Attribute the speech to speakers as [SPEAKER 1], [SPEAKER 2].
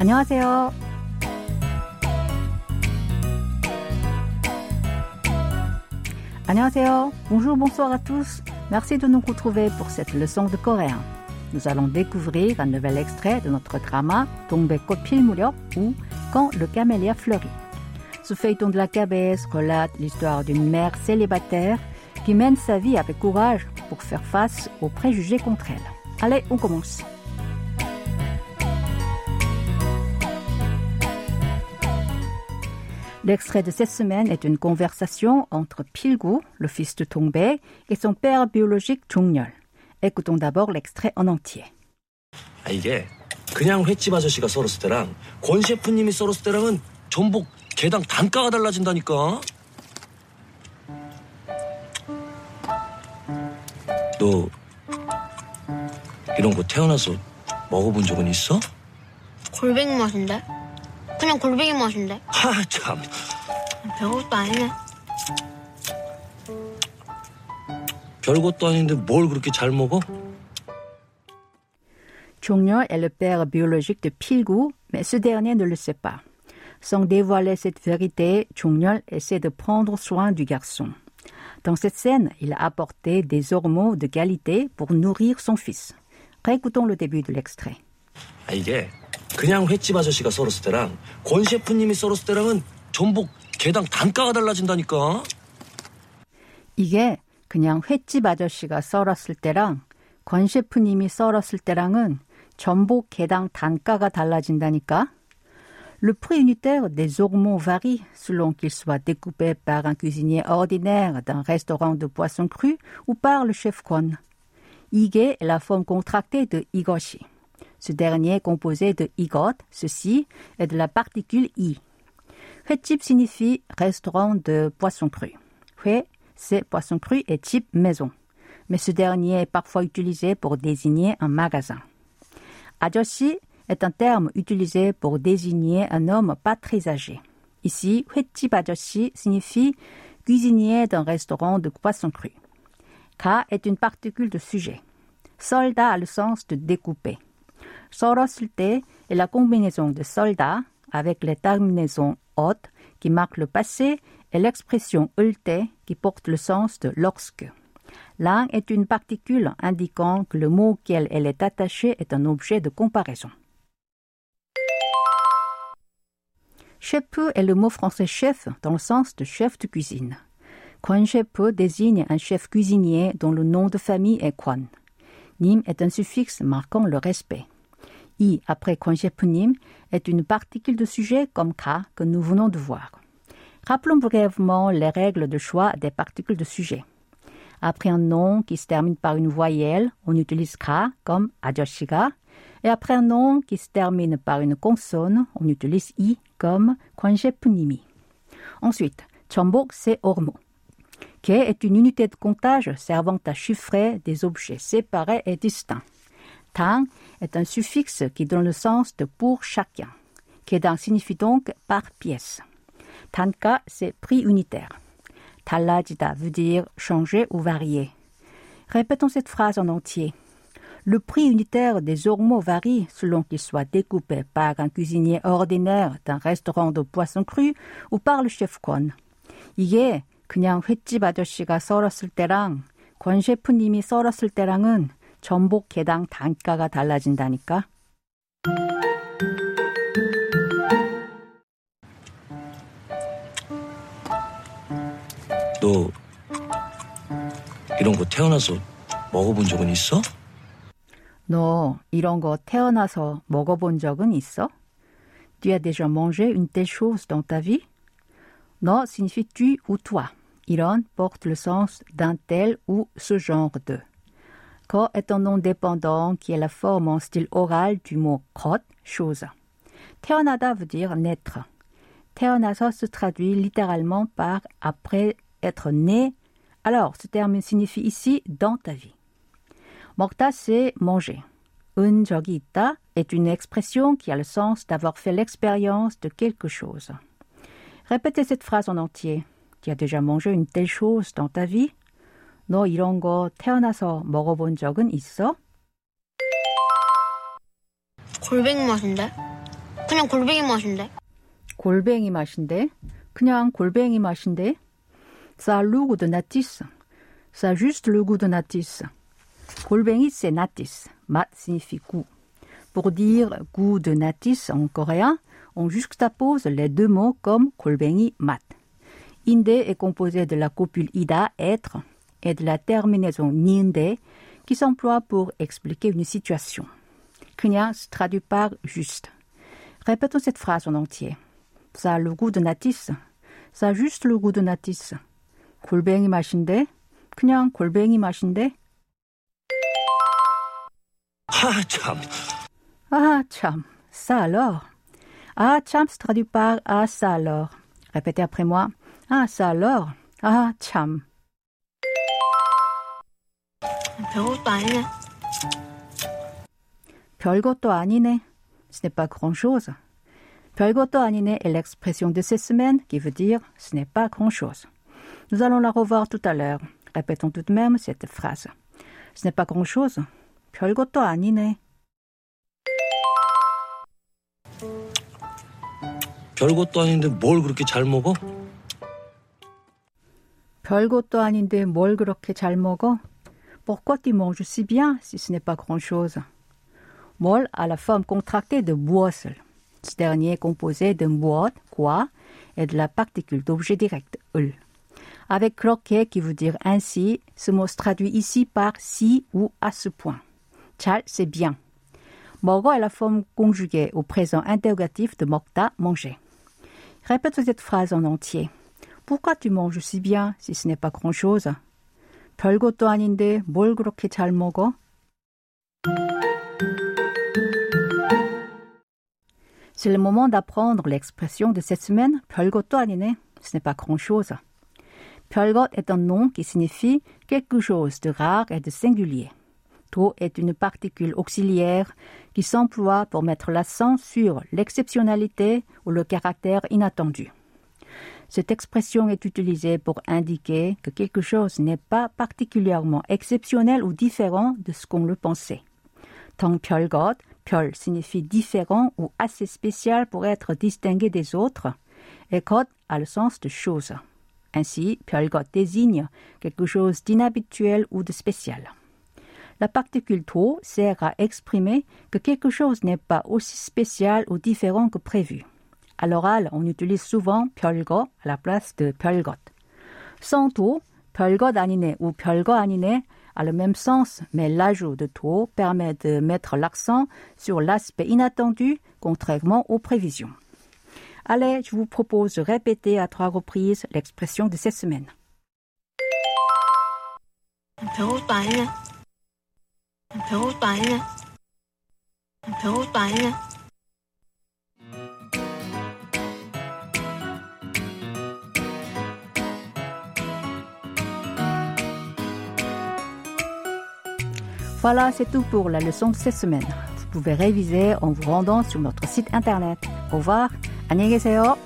[SPEAKER 1] 안녕하세요. 안녕하세요. Bonjour, bonsoir à tous. Merci de nous retrouver pour cette leçon de coréen. Nous allons découvrir un nouvel extrait de notre drama 동백꽃 필 무렵 ou Quand le camélia fleurit. Ce feuilleton de la KBS relate l'histoire d'une mère célibataire qui mène sa vie avec courage pour faire face aux préjugés contre elle. Allez, on commence. L'extrait de cette semaine est une conversation entre Pilgu, le fils de Tongbe, et son père biologique Jongnyeol. Écoutons d'abord l'extrait en entier.
[SPEAKER 2] 아, 이게 그냥 횟집 아저씨가 썰었을 때랑 권 셰프님이 썰었을 때랑은 전복 개당 단가가 달라진다니까. 너 이런 거 태어나서 먹어본 적은 있어?
[SPEAKER 3] 골뱅이 맛인데? 그냥 골뱅이 맛인데?
[SPEAKER 2] 하 참.
[SPEAKER 3] 별것도 아니네.
[SPEAKER 2] 별것도 아닌데 뭘 그렇게 잘 먹어?
[SPEAKER 1] Jongnyeol est le père biologique de Pilgu, mais ce dernier ne le sait pas. Sans dévoiler cette vérité, Jongnyeol essaie de prendre soin du garçon. Dans cette scène, il a apporté des hormones de qualité pour nourrir son fils. Réécoutons le début de l'extrait.
[SPEAKER 2] 아, 이게 그냥 횟집 아저씨가 썰었을 때랑 권 셰프님이 썰었을 때랑은 전복 개당 단가가 달라진다니까.
[SPEAKER 1] 이게 그냥 횟집 아저씨가 썰었을 때랑 권 셰프님이 썰었을 때랑은 전복 개당 단가가 달라진다니까. Le prix unitaire des hormones varie selon qu'il soit découpé par un cuisinier ordinaire d'un restaurant de poisson cru ou par le chef Kwon. 이게 la forme contractée de 이것이. Ce dernier est composé de igot, ceci, et de la particule i. Huetchip signifie restaurant de poisson cru. Huet, c'est poisson cru et chip maison. Mais ce dernier est parfois utilisé pour désigner un magasin. Ajoshi est un terme utilisé pour désigner un homme pas très âgé. Ici, huetchip ajoshi signifie cuisinier d'un restaurant de poisson cru. Ka est une particule de sujet. Soldat a le sens de découper. 썰었을 때 est la combinaison de 썰다 avec les terminaisons ot qui marquent le passé et l'expression 을 때 qui porte le sens de lorsque. Lang est une particule indiquant que le mot auquel elle est attachée est un objet de comparaison. Chef est le mot français chef dans le sens de chef de cuisine. Kwon chef désigne un chef cuisinier dont le nom de famille est Kwon. Nim est un suffixe marquant le respect. I après congéponyme est une particule de sujet comme K que nous venons de voir. Rappelons brièvement les règles de choix des particules de sujet. Après un nom qui se termine par une voyelle, on utilise K comme ajoshiga. Et après un nom qui se termine par une consonne, on utilise I comme punimi. Ensuite, chambok, c'est hormo. K est une unité de comptage servant à chiffrer des objets séparés et distincts. 당 est un suffixe qui donne le sens de pour chacun. 개당 signifie donc par pièce. 단가 c'est prix unitaire. 달라지다 veut dire changer ou varier. Répétons cette phrase en entier. Le prix unitaire des ormeaux varie selon qu'il soit découpé par un cuisinier ordinaire d'un restaurant de poisson cru ou par le chef Kwon. 이게 그냥 횟집 아저씨가 썰었을 때랑 권 셰프님이 썰었을 때랑은 전복 개당 단가가 달라진다니까.
[SPEAKER 2] 너 이런 거 태어나서 먹어본 적은 있어?
[SPEAKER 1] 너 이런 거 태어나서 먹어본 적은 있어? Tu as déjà mangé une telle chose dans ta vie? 너 signifie tu ou toi. 이런 porte le sens d'un tel ou ce genre de. 거 est un nom dépendant qui est la forme en style oral du mot 것, chose. 태어나다 veut dire naître. 태어나서 se traduit littéralement par après être né. Alors, ce terme signifie ici dans ta vie. 먹다, c'est manger. 은 적이 있다 est une expression qui a le sens d'avoir fait l'expérience de quelque chose. Répétez cette phrase en entier. Tu as déjà mangé une telle chose dans ta vie? 너 이런 거 태어나서 먹어본 적은 있어?
[SPEAKER 3] 골뱅이 맛인데? 그냥 골뱅이 맛인데.
[SPEAKER 1] 골뱅이 맛인데 그냥 골뱅이 맛인데 Ça goût de natis. Ça juste le goût de natis. 골뱅이 c'est natis. Mat signifie goût. Pour dire goût de natis en coréen, on juxtapose les deux mots comme 골뱅이 mat. Inde est composé de la copule ida, être, et de la terminaison niende, qui s'emploie pour expliquer une situation. 그냥 se traduit par juste. Répétons cette phrase en entier. Ça a le goût de natis. Ça a juste le goût de natis. 골뱅이 맛인데? 그냥 골뱅이 맛인데?
[SPEAKER 2] 하, 참.
[SPEAKER 1] Ah, cham. Ça alors. Ah, cham se traduit par ah, ça alors. Répétez après moi. Ah, ça alors. Ah, cham.
[SPEAKER 3] 별것도 아니네.
[SPEAKER 1] 별것도 아니네. Ce n'est pas grand-chose. 별것도 아니네 est l'expression de cette semaine qui veut dire ce n'est pas grand-chose. Nous allons la revoir tout à l'heure. Répétons tout de même cette phrase. Ce n'est pas grand-chose. 별것도 아니네.
[SPEAKER 2] 별것도 아닌데 뭘 그렇게 잘 먹어?
[SPEAKER 1] 별것도 아닌데 뭘 그렇게 잘 먹어? Pourquoi tu manges si bien si ce n'est pas grand-chose? Mol a la forme contractée de boissel. Ce dernier est composé d'un boîte, quoi, et de la particule d'objet direct, ul. Avec croquet qui veut dire ainsi, ce mot se traduit ici par si ou à ce point. Chal, c'est bien. Mogo est la forme conjuguée au présent interrogatif de mokta, manger. Répète cette phrase en entier. Pourquoi tu manges si bien si ce n'est pas grand-chose 별것도 아닌데 뭘 그렇게 잘 먹어? C'est le moment d'apprendre l'expression de cette semaine. 별것도 아니네. Ce n'est pas grand-chose. 별것 est un nom qui signifie quelque chose de rare et de singulier. 도 est une particule auxiliaire qui s'emploie pour mettre l'accent sur l'exceptionnalité ou le caractère inattendu. Cette expression est utilisée pour indiquer que quelque chose n'est pas particulièrement exceptionnel ou différent de ce qu'on le pensait. Tant 별것, 별 signifie différent ou assez spécial pour être distingué des autres, et 것 a le sens de chose. Ainsi, 별것 désigne quelque chose d'inhabituel ou de spécial. La particule 도 sert à exprimer que quelque chose n'est pas aussi spécial ou différent que prévu. À l'oral, on utilise souvent 별거 à la place de 별것. Sans 도, 별것 아니네 ou 별거 아니네 a le même sens, mais l'ajout de 도 permet de mettre l'accent sur l'aspect inattendu, contrairement aux prévisions. Allez, je vous propose de répéter à trois reprises l'expression de cette semaine. Voilà, c'est tout pour la leçon de cette semaine. Vous pouvez réviser en vous rendant sur notre site internet. Au revoir, 안녕히 계세요.